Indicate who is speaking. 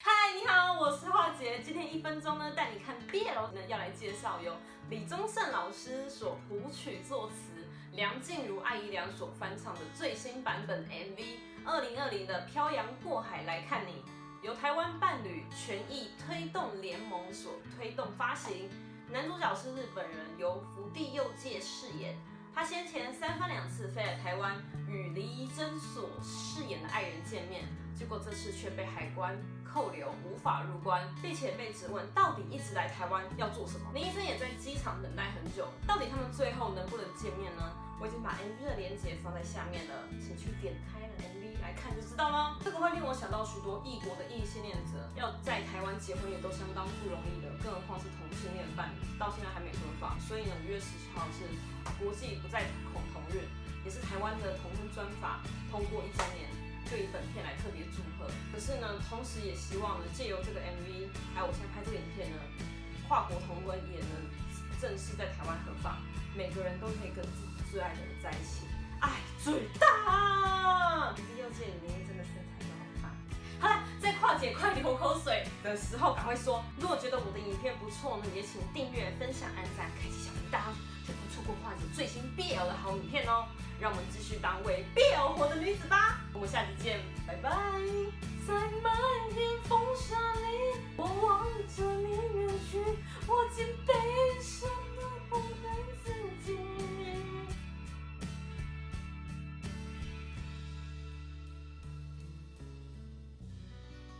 Speaker 1: 嗨，你好，我是樺姐。今天一分钟呢，带你看 BL 呢，要来介绍由李宗盛老师所谱曲作词，梁静茹、艾怡良所翻唱的最新版本 MV，二零二零的《漂洋过海来看你》，由台湾伴侣权益推动联盟所推动发行。男主角是日本人，由福地佑介饰演。他先前三番两次飞来台湾，与林怡珍所饰演的爱人见面，结果这次却被海关扣留，无法入关，并且被质问到底一直来台湾要做什么。林怡珍也在机场等待很久，到底他们最后能不能见面呢？我已经把 MV 的链接放在下面了，请去点开 MV 来看就知道了。这个会令我想到许多异国的异性恋者要在台湾结婚也都相当不容易的，更何况是同性恋伴侣，到现在还没。所以呢，五月十七号是国际不再恐同日，也是台湾的同婚专法通过一周年，就以本片来特别祝贺。可是呢，同时也希望呢，借由这个 MV，还有我现在拍这个影片呢，跨国同婚也能正式在台湾合法，每个人都可以跟自己。最爱的人在一起，爱最大。口水的时候，赶快说。如果觉得我的影片不错呢，也请订阅、分享、按赞、开启小铃铛，就不错过患者最新 BL 的好影片哦。让我们继续当为 BL 活的女子吧。我们下期见，